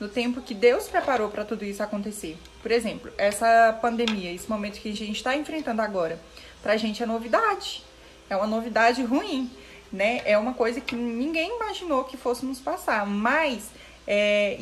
no tempo que Deus preparou para tudo isso acontecer. Por exemplo, essa pandemia, esse momento que a gente está enfrentando agora, para a gente é novidade. É uma novidade ruim, né? É uma coisa que ninguém imaginou que fosse nos passar, mas é,